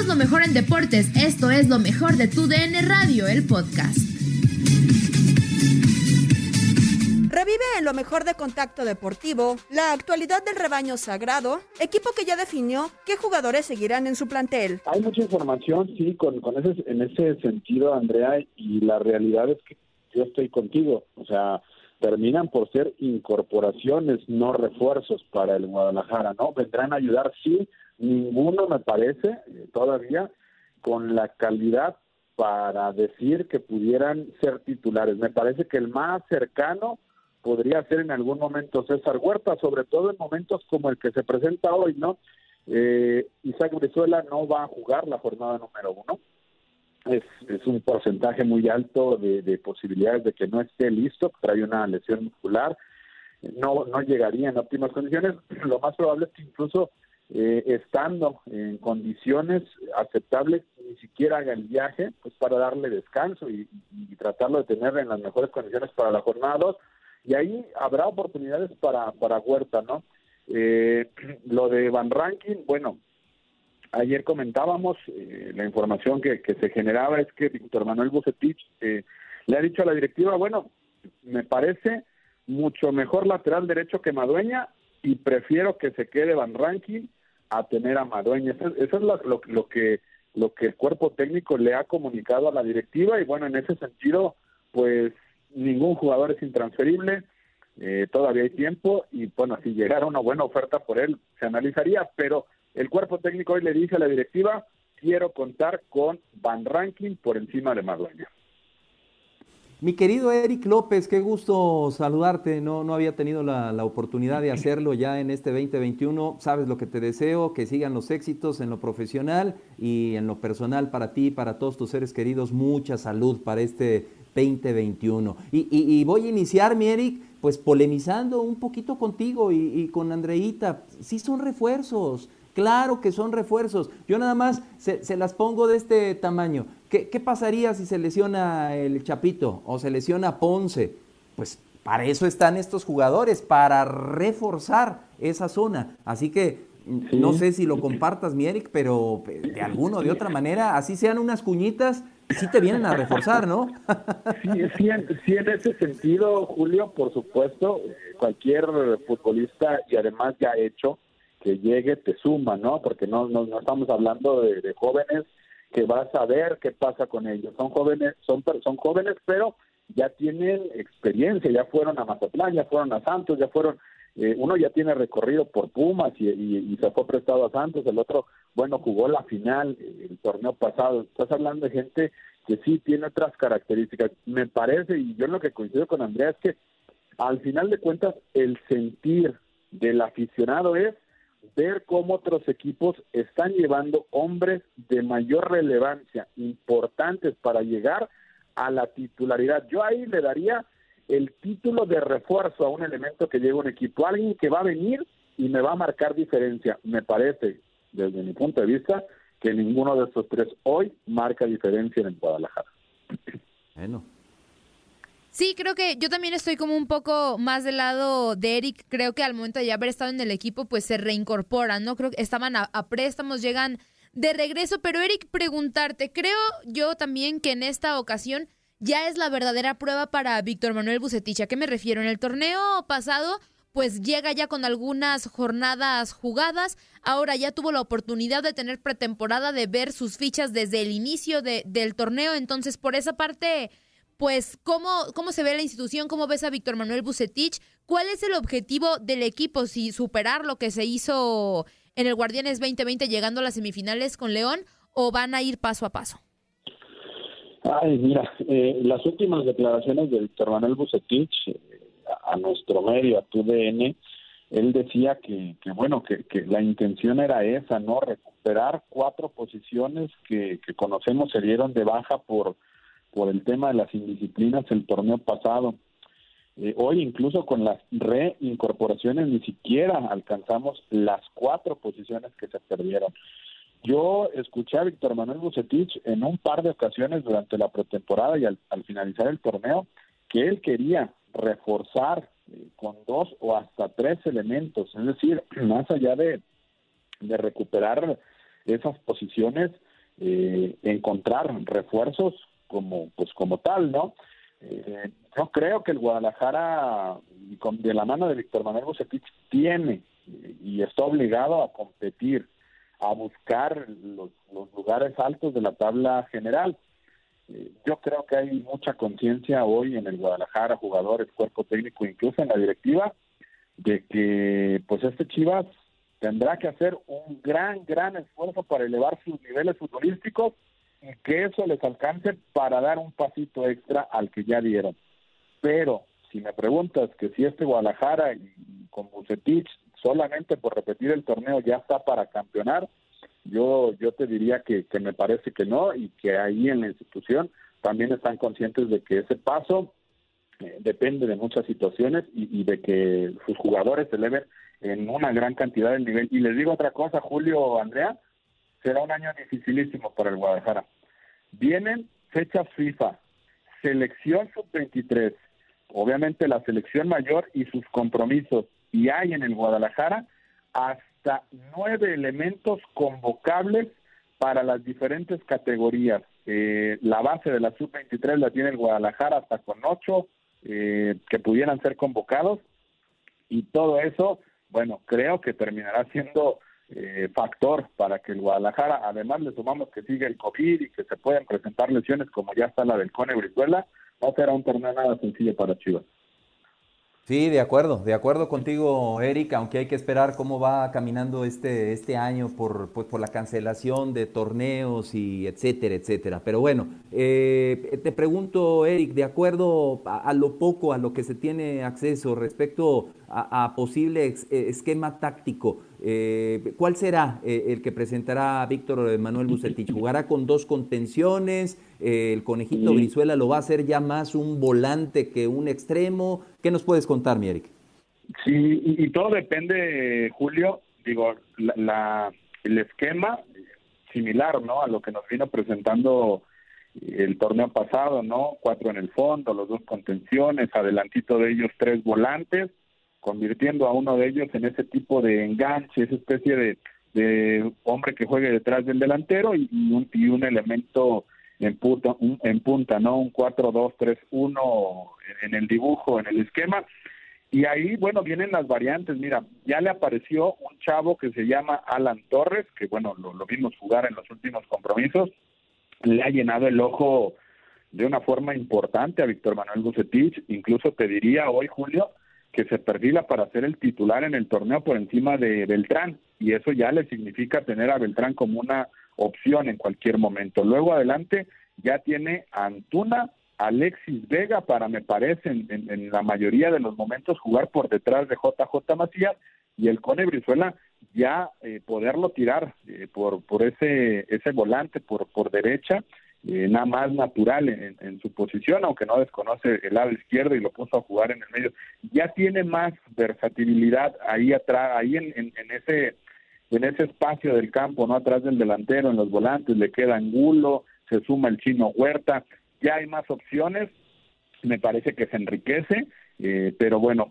Somos lo mejor en deportes. Esto es lo mejor de tu DN Radio, el podcast. Revive en lo mejor de Contacto Deportivo la actualidad del rebaño sagrado, equipo que ya definió qué jugadores seguirán en su plantel. Hay mucha información, sí, con, con ese, en ese sentido, Andrea, y la realidad es que yo estoy contigo. O sea, terminan por ser incorporaciones, no refuerzos para el Guadalajara, ¿no? Vendrán a ayudar, sí, ninguno me parece eh, todavía con la calidad para decir que pudieran ser titulares. Me parece que el más cercano podría ser en algún momento César Huerta, sobre todo en momentos como el que se presenta hoy, ¿no? Eh, Isaac Brizuela no va a jugar la jornada número uno. Es, un porcentaje muy alto de, de posibilidades de que no esté listo, trae una lesión muscular, no, no llegaría en óptimas condiciones. Lo más probable es que incluso eh, estando en condiciones aceptables, ni siquiera haga el viaje, pues para darle descanso y, tratarlo de tener en las mejores condiciones para la jornada 2. Y ahí habrá oportunidades para, para Huerta, ¿no? Eh, lo de Van Ranking, bueno, ayer comentábamos, eh, la información que, que, se generaba es que Víctor Manuel Bucetich eh, le ha dicho a la directiva, bueno, me parece mucho mejor lateral derecho que Madueña y prefiero que se quede Van Ranking a tener a Madueña. Eso, es lo, lo, que lo que el cuerpo técnico le ha comunicado a la directiva y bueno, en ese sentido, pues ningún jugador es intransferible, eh, todavía hay tiempo y bueno, si llegara una buena oferta por él, se analizaría, pero el cuerpo técnico hoy le dice a la directiva, quiero contar con Van Ranking por encima de Madueña. Mi querido Eric López, qué gusto saludarte. No, no había tenido la, oportunidad de hacerlo ya en este 2021. Sabes lo que te deseo, que sigan los éxitos en lo profesional y en lo personal para ti, para todos tus seres queridos. Mucha salud para este 2021. Y, y, voy a iniciar, mi Eric, pues polemizando un poquito contigo y, y con Andreita. Sí son refuerzos. Claro que son refuerzos. Yo nada más se, se las pongo de este tamaño. ¿Qué, pasaría si se lesiona el Chapito o se lesiona Ponce? Pues para eso están estos jugadores, para reforzar esa zona. Así que no sé si lo compartas, mi Eric, pero de alguna o de otra manera, así sean unas cuñitas, sí te vienen a reforzar, ¿no? sí, sí, en, ese sentido, Julio, por supuesto, cualquier futbolista y además ya hecho que llegue te suma, ¿no? Porque no, no, estamos hablando de jóvenes que vas a ver qué pasa con ellos. Son jóvenes, son, son jóvenes, pero ya tienen experiencia, ya fueron a Mazatlán, ya fueron a Santos, ya fueron, eh, uno ya tiene recorrido por Pumas y, y, se fue prestado a Santos, el otro, bueno, jugó la final el torneo pasado. Estás hablando de gente que sí tiene otras características. Me parece, y yo lo que coincido con Andrea, es que al final de cuentas el sentir del aficionado es ver cómo otros equipos están llevando hombres de mayor relevancia, importantes para llegar a la titularidad. Yo ahí le daría el título de refuerzo a un elemento que lleva un equipo, alguien que va a venir y me va a marcar diferencia. Me parece, desde mi punto de vista, que ninguno de estos tres hoy marca diferencia en Guadalajara. Bueno, Sí, creo que yo también estoy como un poco más del lado de Eric. Creo que al momento de ya haber estado en el equipo, pues se reincorporan, ¿no? Creo que estaban a, préstamos, llegan de regreso. Pero Eric, preguntarte, creo yo también que en esta ocasión ya es la verdadera prueba para Víctor Manuel Bucetich. ¿A qué me refiero? En el torneo pasado, pues llega ya con algunas jornadas jugadas. Ahora ya tuvo la oportunidad de tener pretemporada, de ver sus fichas desde el inicio de, del torneo. Entonces, por esa parte pues cómo, cómo se ve la institución, cómo ves a Víctor Manuel Bucetich, cuál es el objetivo del equipo, si superar lo que se hizo en el Guardianes 2020 llegando a las semifinales con León o van a ir paso a paso. Ay, mira, eh, las últimas declaraciones de Víctor Manuel Bucetich eh, a nuestro medio, a TUDN, él decía que, que bueno, que, la intención era esa, ¿no? Recuperar cuatro posiciones que conocemos se dieron de baja por por el tema de las indisciplinas el torneo pasado. Eh, hoy incluso con las reincorporaciones ni siquiera alcanzamos las cuatro posiciones que se perdieron. Yo escuché a Víctor Manuel Bucetich en un par de ocasiones durante la pretemporada y al, finalizar el torneo que él quería reforzar eh, con dos o hasta tres elementos, es decir, más allá de, de recuperar esas posiciones, eh, encontrar refuerzos como pues como tal, ¿no? Eh, yo creo que el Guadalajara, de la mano de Víctor Manuel Bucetich, tiene y está obligado a competir, a buscar los, lugares altos de la tabla general. Eh, yo creo que hay mucha conciencia hoy en el Guadalajara, jugadores, cuerpo técnico, incluso en la directiva, de que pues este Chivas tendrá que hacer un gran, gran esfuerzo para elevar sus niveles futbolísticos que eso les alcance para dar un pasito extra al que ya dieron. Pero si me preguntas que si este Guadalajara y con Bucetich solamente por repetir el torneo ya está para campeonar, yo yo te diría que, que me parece que no y que ahí en la institución también están conscientes de que ese paso eh, depende de muchas situaciones y, y, de que sus jugadores se eleven en una gran cantidad de nivel. Y les digo otra cosa, Julio, Andrea, será un año dificilísimo para el Guadalajara. Vienen fechas FIFA, selección sub-23, obviamente la selección mayor y sus compromisos. Y hay en el Guadalajara hasta nueve elementos convocables para las diferentes categorías. Eh, la base de la sub-23 la tiene el Guadalajara hasta con ocho eh, que pudieran ser convocados. Y todo eso, bueno, creo que terminará siendo eh, factor para que el Guadalajara, además le sumamos que sigue el COVID y que se pueden presentar lesiones como ya está la del Cone Brizuela, no será un torneo nada sencillo para Chivas. Sí, de acuerdo, de acuerdo contigo, Eric, aunque hay que esperar cómo va caminando este, este año por, pues, por la cancelación de torneos y etcétera, etcétera. Pero bueno, eh, te pregunto, Eric, de acuerdo a, lo poco a lo que se tiene acceso respecto a, posible eh, esquema táctico, eh, ¿cuál será el que presentará Víctor Manuel Bucetich? ¿Jugará con dos contenciones? el conejito Brizuela lo va a hacer ya más un volante que un extremo. ¿Qué nos puedes contar, mi Eric? Sí, y, todo depende, Julio, digo, la, el esquema similar, ¿no? A lo que nos vino presentando el torneo pasado, ¿no? Cuatro en el fondo, los dos contenciones, adelantito de ellos tres volantes, convirtiendo a uno de ellos en ese tipo de enganche, esa especie de, de hombre que juegue detrás del delantero y, un, y un elemento en punta, en punta ¿no? Un 4-2-3-1 en el dibujo, en el esquema. Y ahí, bueno, vienen las variantes. Mira, ya le apareció un chavo que se llama Alan Torres, que bueno, lo, lo vimos jugar en los últimos compromisos. Le ha llenado el ojo de una forma importante a Víctor Manuel Bucetich. Incluso te diría hoy, Julio, que se perfila para ser el titular en el torneo por encima de Beltrán. Y eso ya le significa tener a Beltrán como una opción en cualquier momento. Luego adelante ya tiene Antuna, Alexis Vega para, me parece, en, la mayoría de los momentos jugar por detrás de JJ Macías y el Cone Brizuela ya eh, poderlo tirar eh, por, por ese, ese volante por, por derecha, eh, nada más natural en, su posición, aunque no desconoce el lado izquierdo y lo puso a jugar en el medio. Ya tiene más versatilidad ahí atrás, ahí en, en ese en ese espacio del campo, no atrás del delantero, en los volantes, le queda Angulo, se suma el chino Huerta, ya hay más opciones, me parece que se enriquece, eh, pero bueno,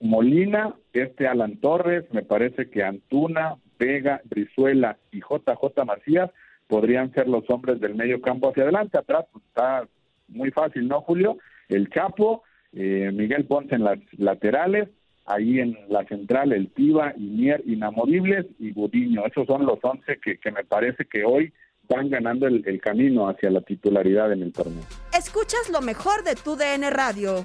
Molina, este Alan Torres, me parece que Antuna, Vega, Brizuela y JJ Macías podrían ser los hombres del medio campo hacia adelante, atrás pues, está muy fácil, ¿no, Julio? El Chapo, eh, Miguel Ponce en las laterales, ahí en la central el Tiva, Inier, Inamovibles y Gudiño. Esos son los 11 que, que me parece que hoy van ganando el, el, camino hacia la titularidad en el torneo. Escuchas lo mejor de tu DN Radio.